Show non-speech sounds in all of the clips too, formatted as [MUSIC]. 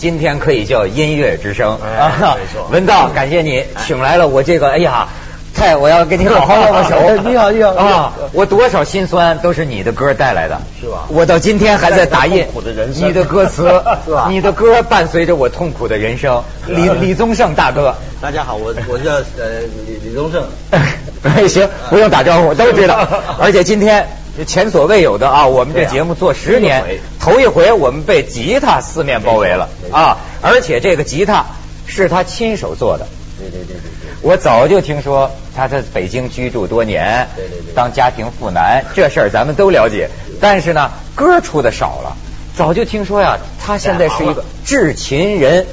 今天可以叫音乐之声啊，没错。文道，感谢你请来了我这个，哎呀。蔡，我要跟你好好握握手。你好，你好啊！我多少心酸都是你的歌带来的，是吧？我到今天还在打印你的歌词，[LAUGHS] 是吧？你的歌伴随着我痛苦的人生。李李宗盛大哥，大家好，我我叫呃李李宗盛。[LAUGHS] 行，不用打招呼，都知道。[LAUGHS] 而且今天前所未有的啊，我们这节目做十年，头一回我们被吉他四面包围了啊！而且这个吉他是他亲手做的。对对对对。我早就听说他在北京居住多年，对对对，当家庭妇男这事儿咱们都了解，但是呢，歌出的少了。早就听说呀，他现在是一个制琴人，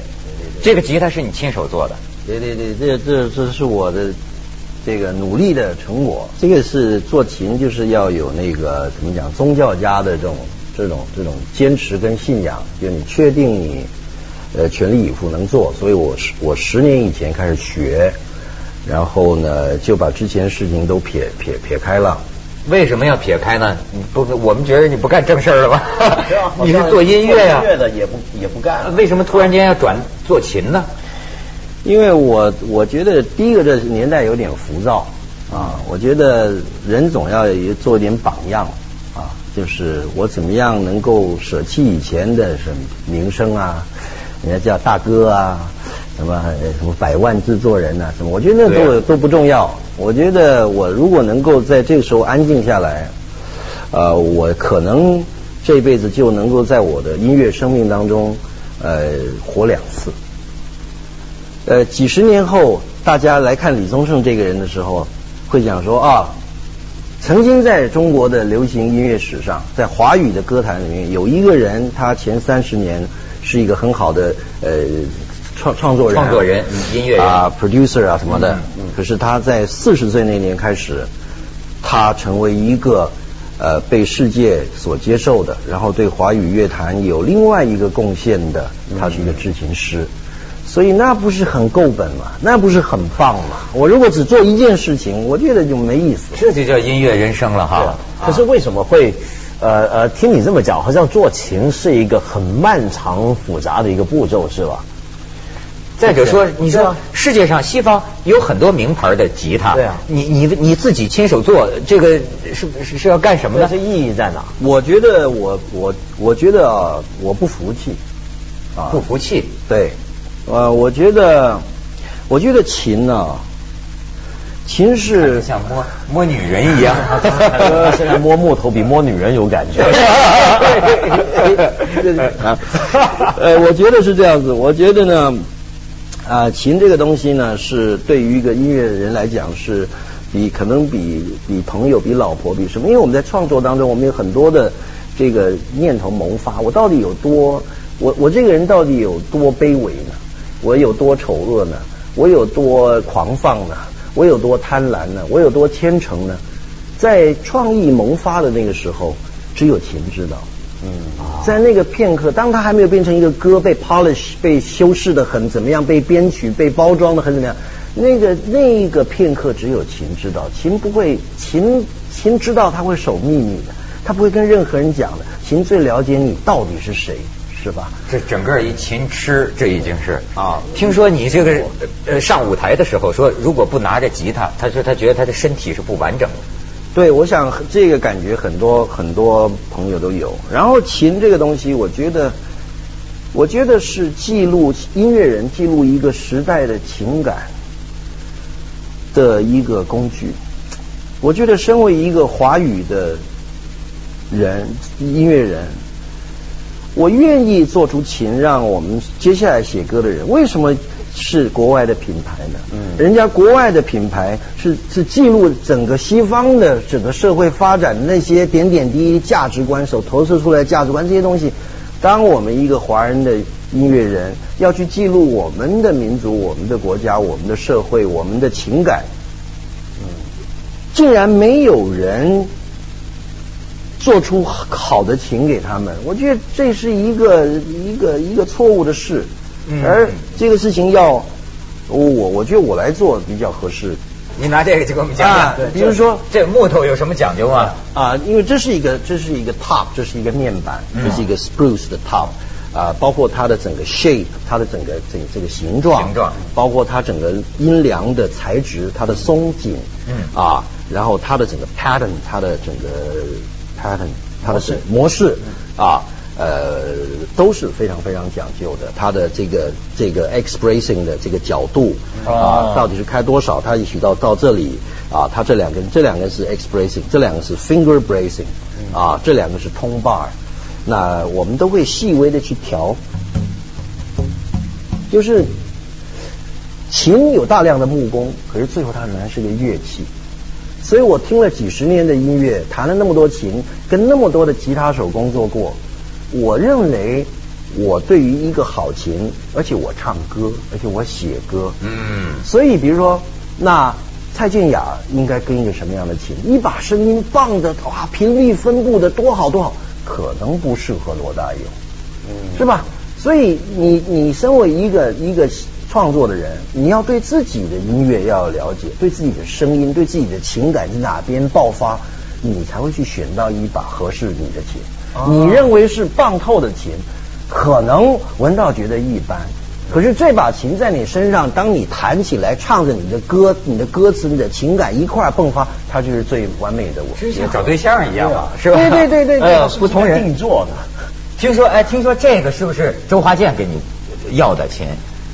这个吉他是你亲手做的。对对对，这这这是我的这个努力的成果。这个是做琴就是要有那个怎么讲宗教家的这种这种这种坚持跟信仰，就你确定你呃全力以赴能做，所以我十我十年以前开始学。然后呢，就把之前事情都撇撇撇开了。为什么要撇开呢？你不，我们觉得你不干正事儿了吧？你是做音乐呀？音乐的也不也不干。为什么突然间要转做琴呢？因为我我觉得第一个这年代有点浮躁啊，我觉得人总要做一点榜样啊，就是我怎么样能够舍弃以前的什么名声啊，人家叫大哥啊。什么什么百万制作人呐？什么？我觉得那都都不重要。我觉得我如果能够在这个时候安静下来，呃，我可能这辈子就能够在我的音乐生命当中，呃，活两次。呃，几十年后，大家来看李宗盛这个人的时候，会讲说啊，曾经在中国的流行音乐史上，在华语的歌坛里面，有一个人，他前三十年是一个很好的呃。创创作人，创作人，音乐人啊，producer 啊什么的。可是他在四十岁那年开始，他成为一个呃被世界所接受的，然后对华语乐坛有另外一个贡献的，他是一个制琴师。所以那不是很够本吗？那不是很棒吗？我如果只做一件事情，我觉得就没意思。这就叫音乐人生了哈。可是为什么会呃呃听你这么讲，好像做琴是一个很漫长复杂的一个步骤，是吧？再者说，你说世界上西方有很多名牌的吉他，对啊，你你你自己亲手做，这个是是是要干什么呢？这意义在哪？我觉得我我我觉得啊，我不服气啊，不服气。对，呃，我觉得我觉得琴呢，琴是像摸摸女人一样，现在摸木头比摸女人有感觉。啊，[LAUGHS] 呃，我觉得是这样子，我觉得呢。啊，琴这个东西呢，是对于一个音乐人来讲，是比可能比比朋友、比老婆、比什么？因为我们在创作当中，我们有很多的这个念头萌发。我到底有多，我我这个人到底有多卑微呢？我有多丑恶呢？我有多狂放呢？我有多贪婪呢？我有多虔诚呢？在创意萌发的那个时候，只有琴知道。嗯，在那个片刻，当他还没有变成一个歌，被 polish、被修饰的很怎么样，被编曲、被包装的很怎么样，那个那个片刻只有琴知道，琴不会，琴琴知道他会守秘密的，他不会跟任何人讲的，琴最了解你到底是谁，是吧？这整个一琴痴，这已经是啊。听说你这个呃上舞台的时候说，如果不拿着吉他，他说他觉得他的身体是不完整的。对，我想这个感觉很多很多朋友都有。然后琴这个东西，我觉得，我觉得是记录音乐人记录一个时代的情感的一个工具。我觉得，身为一个华语的人，音乐人，我愿意做出琴，让我们接下来写歌的人，为什么？是国外的品牌呢，嗯，人家国外的品牌是是记录整个西方的整个社会发展那些点点滴滴价值观所投射出来的价值观这些东西，当我们一个华人的音乐人要去记录我们的民族、我们的国家、我们的社会、我们的情感，嗯，竟然没有人做出好的情给他们，我觉得这是一个一个一个错误的事。而这个事情要我我觉得我来做比较合适。你拿这个就给我们讲讲，比如说这木头有什么讲究吗？啊，因为这是一个这是一个 top，这是一个面板，这是一个 spruce 的 top。啊，包括它的整个 shape，它的整个这这个形状，形状，包括它整个阴凉的材质，它的松紧，嗯，啊，然后它的整个 pattern，它的整个它的模式，啊，呃，都是非常非常讲究的。它的这个这个 expressing 的这个角度啊，到底是开多少？它也许到到这里啊，它这两根，这两根是 expressing，这两个是 finger bracing，啊，这两个是通 bar。那我们都会细微的去调，就是琴有大量的木工，可是最后它仍然是个乐器。所以我听了几十年的音乐，弹了那么多琴，跟那么多的吉他手工作过，我认为我对于一个好琴，而且我唱歌，而且我写歌，嗯，所以比如说那蔡健雅应该跟一个什么样的琴？一把声音放的哇，频率分布的多好多好。可能不适合罗大佑，嗯是吧？所以你你身为一个一个创作的人，你要对自己的音乐要了解，对自己的声音，对自己的情感在哪边爆发，你才会去选到一把合适你的琴。你认为是棒透的琴，可能闻到觉得一般。可是这把琴在你身上，当你弹起来，唱着你的歌，你的歌词，你的情感一块迸发，它就是最完美的我。就像找对象一样嘛，是吧？对对对对对，不同人定做的。听说哎，听说这个是不是周华健给你要的琴？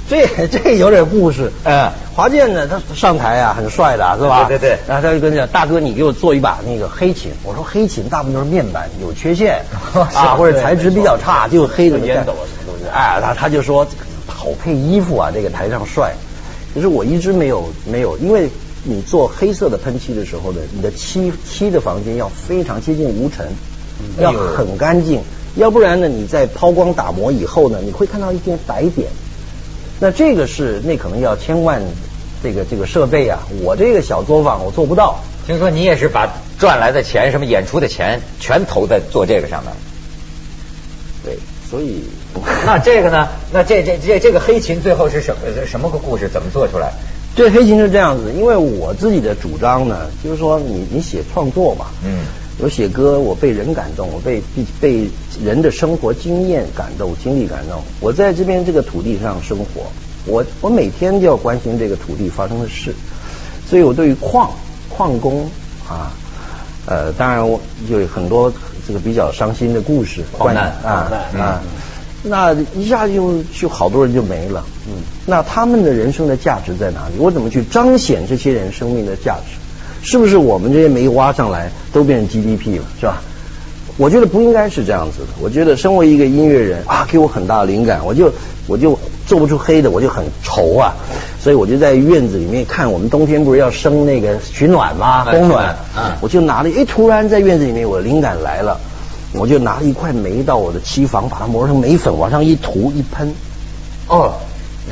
[LAUGHS] 这这有点故事。嗯，华健呢，他上台啊，很帅的，是吧？对对对。然后他就跟讲，大哥，你给我做一把那个黑琴。我说黑琴大部分都是面板，有缺陷 [LAUGHS] 啊，或者材质比较差，就黑的烟斗什么东西。哎，他他就说。好配衣服啊，这个台上帅。可是我一直没有没有，因为你做黑色的喷漆的时候呢，你的漆漆的房间要非常接近无尘，要很干净，要不然呢，你在抛光打磨以后呢，你会看到一些白点。那这个是那可能要千万这个这个设备啊，我这个小作坊我做不到。听说你也是把赚来的钱，什么演出的钱，全投在做这个上面。对，所以。[LAUGHS] 那这个呢？那这这这这个黑琴最后是什么什么个故事？怎么做出来？这黑琴是这样子，因为我自己的主张呢，就是说你你写创作嘛，嗯，我写歌，我被人感动，我被被被人的生活经验感动，经历感动。我在这边这个土地上生活，我我每天就要关心这个土地发生的事，所以我对于矿矿工啊，呃，当然我有很多这个比较伤心的故事，矿难啊啊。那一下就就好多人就没了，嗯，那他们的人生的价值在哪里？我怎么去彰显这些人生命的价值？是不是我们这些煤挖上来都变成 GDP 了，是吧？我觉得不应该是这样子的。我觉得身为一个音乐人啊，给我很大的灵感，我就我就做不出黑的，我就很愁啊，所以我就在院子里面看，我们冬天不是要生那个取暖吗？供暖，我就拿了，哎，突然在院子里面，我灵感来了。我就拿了一块煤到我的漆房，把它磨成煤粉，往上一涂一喷。哦，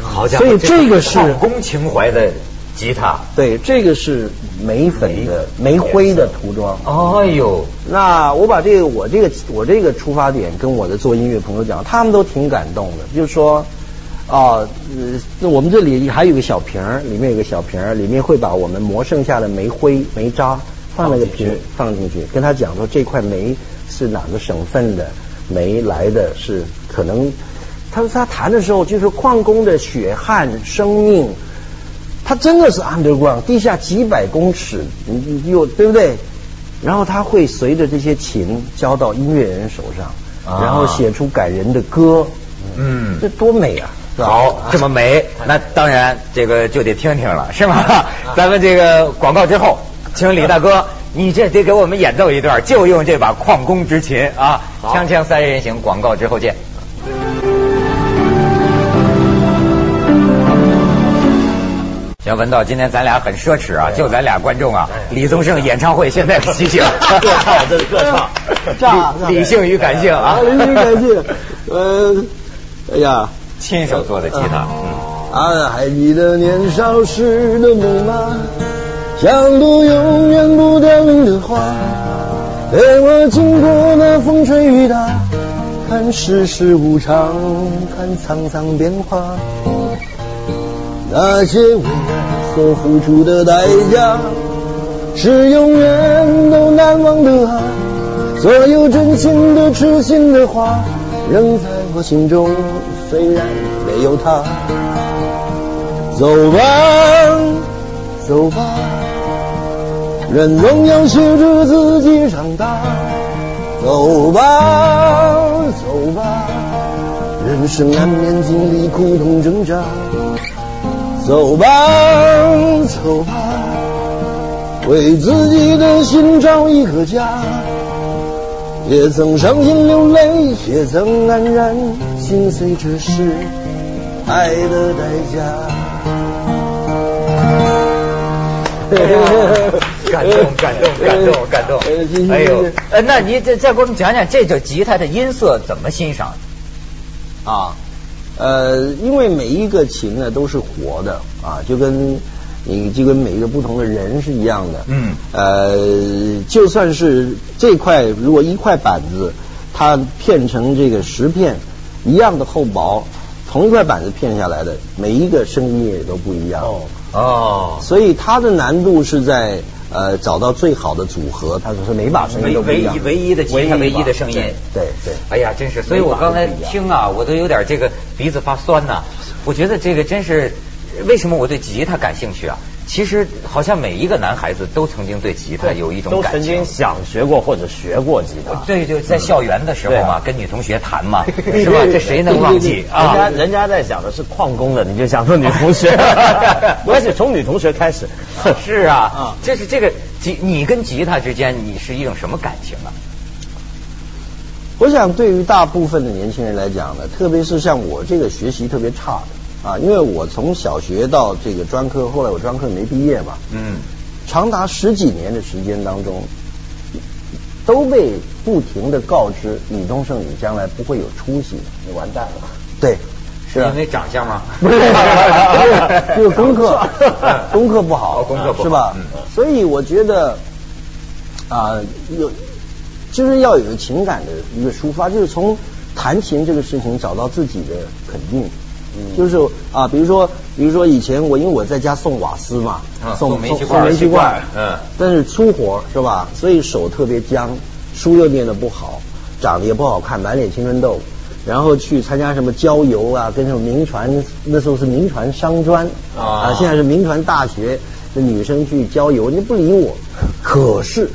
好家伙！所以这个是工情怀的吉他。对，这个是煤粉的煤灰的涂装。哎呦，那我把这个我这个我这个出发点跟我的做音乐朋友讲，他们都挺感动的，就是说啊，呃，我们这里还有个小瓶儿，里面有个小瓶儿，里面会把我们磨剩下的煤灰煤渣放那个瓶放进去，跟他讲说这块煤。是哪个省份的煤来的？是可能，他说他谈的时候就是矿工的血汗生命，他真的是 underground 地下几百公尺，又对不对？然后它会随着这些琴交到音乐人手上，然后写出感人的歌，嗯，这多美啊！好，这么美，那当然这个就得听听了，是吗？咱们这个广告之后，请李大哥。[LAUGHS] 你这得给我们演奏一段，就用这把矿工之琴啊！锵锵三人行，广告之后见。行，文道，今天咱俩很奢侈啊，就咱俩观众啊。李宗盛演唱会现在的心情，歌唱，这是歌唱，理性与感性啊，理性感性。呃，哎呀，亲手做的吉他，嗯。啊，还记得年少时的梦吗？像朵永远不凋零的花，陪我经过那风吹雨打，看世事无常，看沧桑变化。那些为爱所付出的代价，是永远都难忘的啊！所有真心的、痴心的话，仍在。我心中虽然没有他。走吧，走吧，人总要学着自己长大。走吧，走吧，人生难免经历苦痛挣扎。走吧，走吧，为自己的心找一个家。也曾伤心流泪，也曾黯然心碎，这是爱的代价。[LAUGHS] 感动，感动，感动，感动！哎呦，呃，那你再再给我们讲讲这个吉他的音色怎么欣赏？啊，呃，因为每一个琴呢都是活的啊，就跟你就跟每一个不同的人是一样的。嗯。呃，就算是这块，如果一块板子，它片成这个十片一样的厚薄，同一块板子片下来的，每一个声音也都不一样。哦。哦。所以它的难度是在。呃，找到最好的组合，他说是每把声音都不一样，唯一的吉他唯一的声音，对对。哎呀，真是，所以我刚才听啊，我都有点这个鼻子发酸呐。我觉得这个真是，为什么我对吉他感兴趣啊？其实好像每一个男孩子都曾经对吉他有一种感情，都曾经想学过或者学过吉他。对，就在校园的时候嘛，跟女同学弹嘛，[LAUGHS] 是吧？这谁能忘记啊？人家人家在想的是矿工的，你就想说女同学，而且从女同学开始。是啊，这是这个吉，你跟吉他之间，你是一种什么感情啊？我想，对于大部分的年轻人来讲呢，特别是像我这个学习特别差的。啊，因为我从小学到这个专科，后来我专科没毕业嘛，嗯，长达十几年的时间当中，都被不停的告知李东胜，你将来不会有出息，你完蛋了。对，是因为长相吗？不是，[LAUGHS] 就是功课，[LAUGHS] 功课不好，功课不好，是吧？所以我觉得啊，有就是要有情感的一个抒发，就是从弹琴这个事情找到自己的肯定。就是啊，比如说，比如说以前我因为我在家送瓦斯嘛，送煤气罐，煤气罐，嗯，但是粗活是吧？所以手特别僵，书又念得不好，长得也不好看，满脸青春痘。然后去参加什么郊游啊，跟什么民传，那时候是民传商专啊，现在是民传大学的女生去郊游，你不理我。可是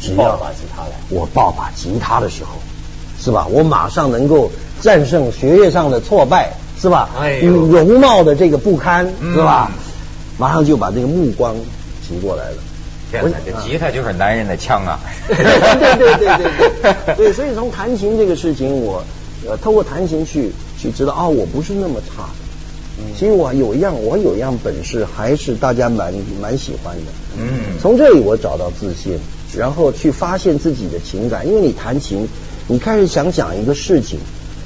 只要把吉他来，我抱把吉他的时候，是吧？我马上能够战胜学业上的挫败。是吧？哎容貌的这个不堪，是吧？马上就把这个目光集过来了。天哪，这吉他就是男人的枪啊！[LAUGHS] 对对对对对，对，所以从弹琴这个事情，我呃透过弹琴去去知道哦，我不是那么差的。其实我有一样，我有一样本事，还是大家蛮蛮喜欢的。嗯，从这里我找到自信，然后去发现自己的情感。因为你弹琴，你开始想讲一个事情，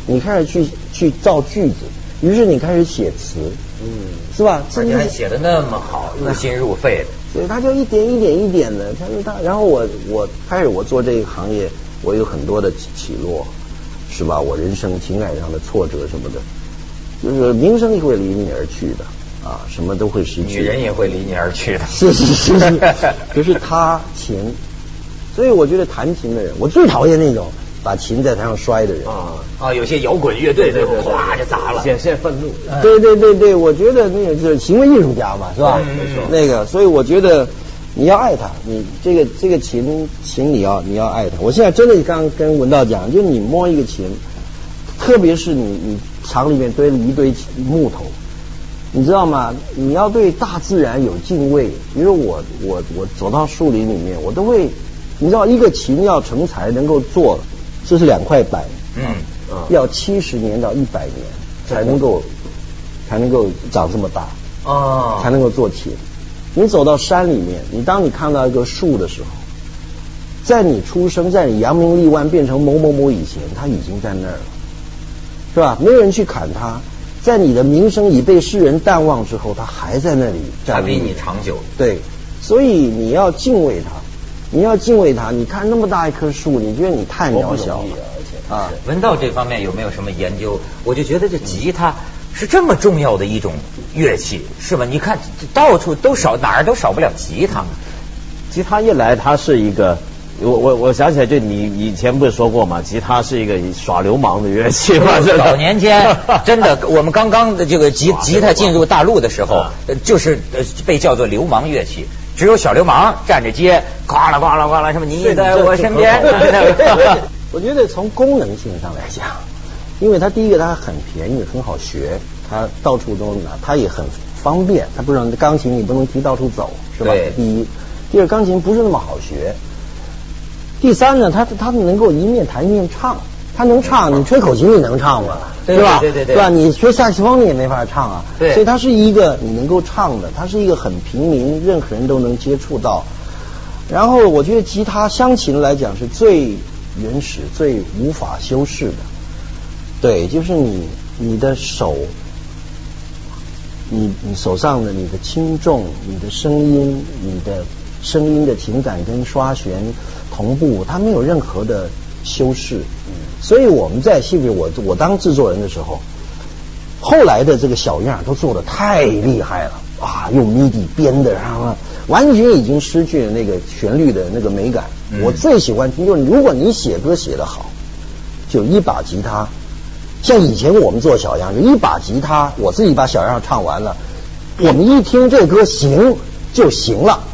你开始去去造句子。于是你开始写词，嗯，是吧？而且还写的那么好，入心入肺的。所以他就一点一点一点的，他说他，然后我我开始我做这个行业，我有很多的起落，是吧？我人生情感上的挫折什么的，就是名声也会离你而去的，啊，什么都会失去。女人也会离你而去的。是是是是。[LAUGHS] 可是他琴，所以我觉得弹琴的人，我最讨厌那种。把琴在台上摔的人啊啊，有些摇滚乐队对哗就砸了，显现愤怒。对对对对，我觉得那个就是行为艺术家嘛，是吧？没错。那个，所以我觉得你要爱他，你这个这个琴琴你要你要爱他。我现在真的刚跟文道讲，就你摸一个琴，特别是你你厂里面堆了一堆木头，你知道吗？你要对大自然有敬畏。比如我我我走到树林里面，我都会，你知道一个琴要成才能够做。这是两块板，嗯，要七十年到一百年才能够才能够长这么大，啊，才能够做琴。你走到山里面，你当你看到一个树的时候，在你出生，在你扬名立万变成某某某以前，它已经在那儿了，是吧？没有人去砍它，在你的名声已被世人淡忘之后，它还在那里。它比你长久。对，所以你要敬畏它。你要敬畏它，你看那么大一棵树，你觉得你太渺小了。啊，文道这方面有没有什么研究？我就觉得这吉他是这么重要的一种乐器，是吧？你看到处都少，哪儿都少不了吉他。吉他一来，它是一个我我我想起来，就你以前不是说过吗？吉他是一个耍流氓的乐器吗？[LAUGHS] 早年间真的，我们刚刚的这个吉 [LAUGHS] 吉他进入大陆的时候，就是被叫做流氓乐器，只有小流氓站着街，呱啦呱啦呱啦，什么你在我身边。[LAUGHS] [LAUGHS] 我觉得从功能性上来讲，因为它第一个它很便宜，很好学，它到处都拿，它也很方便。它不是钢琴，你不能提到处走，是吧？第一，第二，钢琴不是那么好学。第三呢，它它能够一面弹一面唱，它能唱，你吹口琴你能唱吗？对吧？对对对，对吧？你学萨克斯风你也没法唱啊。对。所以它是一个你能够唱的，它是一个很平民，任何人都能接触到。然后我觉得吉他乡琴来讲是最原始、最无法修饰的。对，就是你你的手，你你手上的你的轻重、你的声音、你的声音的情感跟刷弦。同步，它没有任何的修饰，所以我们在戏里，我我当制作人的时候，后来的这个小样都做的太厉害了啊，用 MIDI 编的，然后完全已经失去了那个旋律的那个美感。我最喜欢听，就是如果你写歌写得好，就一把吉他，像以前我们做小样，就一把吉他，我自己把小样唱完了，我们一听这歌行就行了。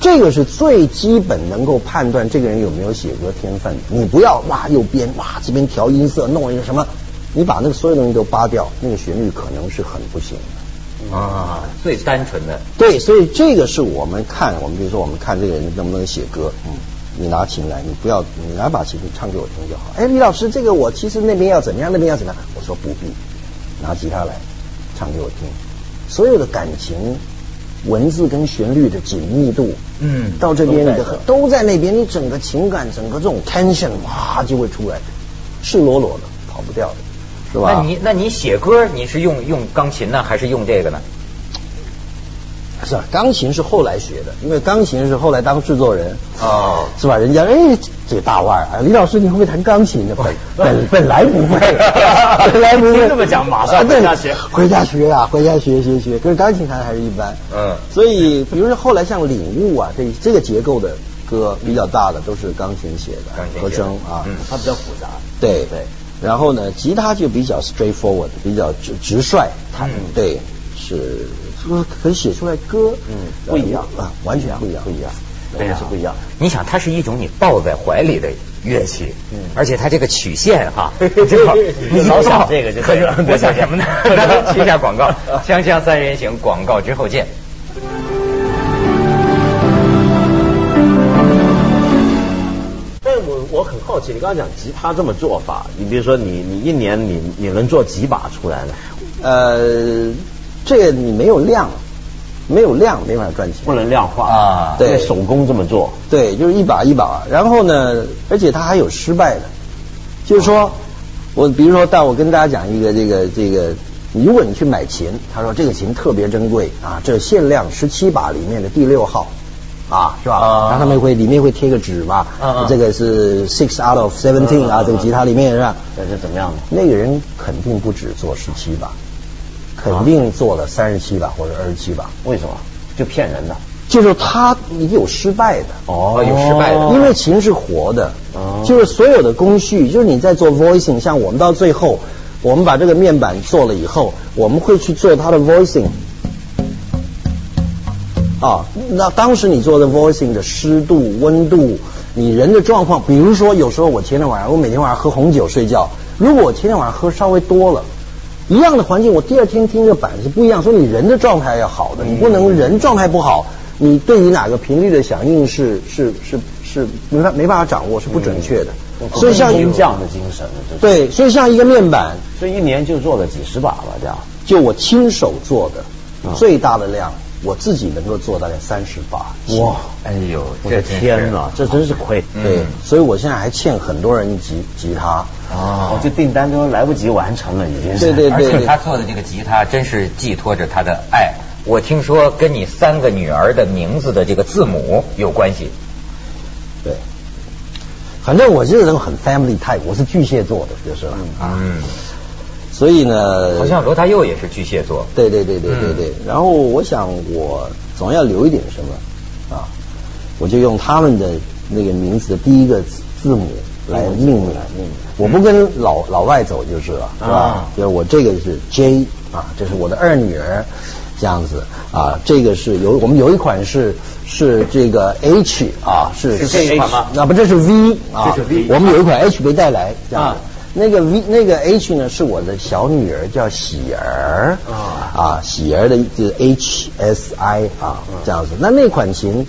这个是最基本能够判断这个人有没有写歌天分。你不要哇又编哇这边调音色弄一个什么，你把那个所有东西都扒掉，那个旋律可能是很不行的。啊，最单纯的。对，所以这个是我们看，我们比如说我们看这个人能不能写歌。嗯，你拿琴来，你不要你拿把琴你唱给我听就好。哎，李老师，这个我其实那边要怎么样，那边要怎么样？我说不必，拿吉他来唱给我听。所有的感情。文字跟旋律的紧密度，嗯，到这边的都在那边，你整个情感，整个这种 tension，哇，就会出来，赤裸裸的，跑不掉的，是吧？那你那你写歌，你是用用钢琴呢，还是用这个呢？是吧，钢琴是后来学的，因为钢琴是后来当制作人哦，是吧？人家哎，这个大腕儿啊，李老师你会不会弹钢琴呢？本本本来不会，[LAUGHS] 本来不会这么讲，马上回家学，回家学呀，回家学学学。可是钢琴弹还是一般，嗯。所以，比如说后来像《领悟》啊，这这个结构的歌比较大的都是钢琴写的，和声啊，嗯它比较复杂。对对。然后呢，吉他就比较 straightforward，比较直直率，弹对是。说可以写出来歌，嗯，不一样啊，完全不一样，不一样，真的是不一样。你想，它是一种你抱在怀里的乐器，嗯，而且它这个曲线哈，[LAUGHS] 你老想这个就可以了。我想什么呢？[LAUGHS] 去一下广告，锵锵三人行，广告之后见。但我我很好奇，你刚刚讲吉他这么做法，你比如说你你一年你你能做几把出来呢？呃。这个你没有量，没有量没法赚钱，不能量化啊。对，手工这么做，对，就是一把一把。然后呢，而且它还有失败的，就是说，我比如说，但我跟大家讲一个这个这个，如果你去买琴，他说这个琴特别珍贵啊，这限量十七把里面的第六号啊，是吧？然后，他们会里面会贴个纸嘛，这个是 six out of seventeen 啊，这个吉他里面是吧？这是怎么样的？那个人肯定不止做十七把。肯定做了三十七把或者二十七把，为什么？就骗人的，就是他有失败的。哦，有失败的，因为琴是活的，就是所有的工序，就是你在做 voicing，像我们到最后，我们把这个面板做了以后，我们会去做它的 voicing，啊，那当时你做的 voicing 的湿度、温度，你人的状况，比如说有时候我前天晚上，我每天晚上喝红酒睡觉，如果我前天晚上喝稍微多了。一样的环境，我第二天听这板是不一样。所以你人的状态要好的，你不能人状态不好，你对于哪个频率的响应是是是是没法没办法掌握，是不准确的。所以像工匠的精神，对，所以像一个面板，所以一年就做了几十把吧，这样。就我亲手做的最大的量。我自己能够做大概三十把，哇！哎呦，我的天哪，这真是亏。对，所以我现在还欠很多人吉吉他哦，这订单都来不及完成了，已经是。对对对。而且他做的这个吉他，真是寄托着他的爱。我听说跟你三个女儿的名字的这个字母有关系。对。反正我这个人很 family type，我是巨蟹座的，就是了。嗯。所以呢，好像罗大佑也是巨蟹座。对对对对对对。然后我想，我总要留一点什么啊，我就用他们的那个名字的第一个字母来命名。我不跟老老外走就是了，是吧？就是我这个是 J 啊，这是我的二女儿，这样子啊，这个是有我们有一款是是这个 H 啊，是是这一款吗？那不这是 V 啊，这是 V。我们有一款 H 没带来，这样。那个 V 那个 H 呢是我的小女儿叫喜儿啊啊喜儿的就是 H S I 啊这样子。那那款琴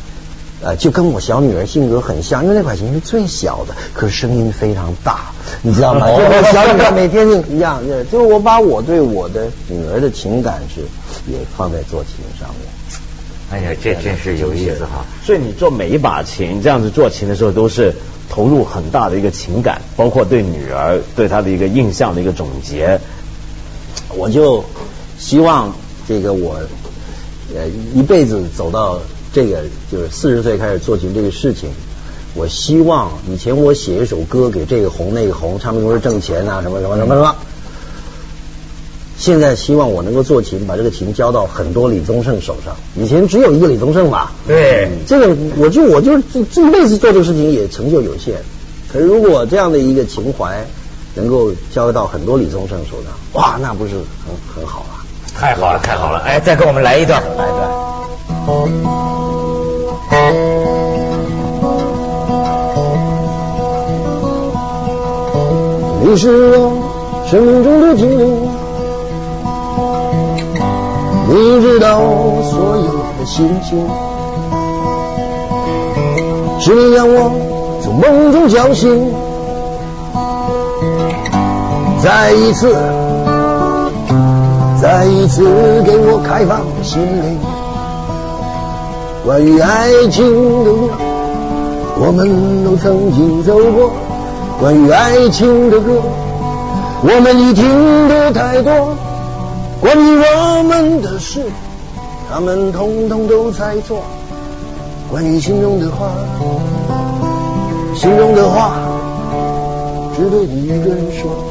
呃就跟我小女儿性格很像，因为那款琴是最小的，可是声音非常大，你知道吗？[LAUGHS] 就我小女儿每天一样，就我把我对我的女儿的情感是也放在做琴上面。哎呀，这真是有意思哈！所以你做每一把琴这样子做琴的时候都是。投入很大的一个情感，包括对女儿对她的一个印象的一个总结。我就希望这个我呃一辈子走到这个就是四十岁开始做起这个事情，我希望以前我写一首歌给这个红那个红，唱片公司挣钱啊什么什么什么什么。现在希望我能够做琴，把这个琴交到很多李宗盛手上。以前只有一个李宗盛嘛，对，这个我就我就这这一辈子做这个事情也成就有限。可是如果这样的一个情怀能够交到很多李宗盛手上，哇，那不是很很好啊？太好了，太好了！哎，再给我们来一段，来一段。你是我生命中的精灵。你知道我所有的心情，是你让我从梦中叫醒，再一次，再一次给我开放心灵。关于爱情的路，我们都曾经走过；关于爱情的歌，我们已听得太多。关于我们的事，他们通通都猜错。关于心中的话，心中的话，只对你一个人说。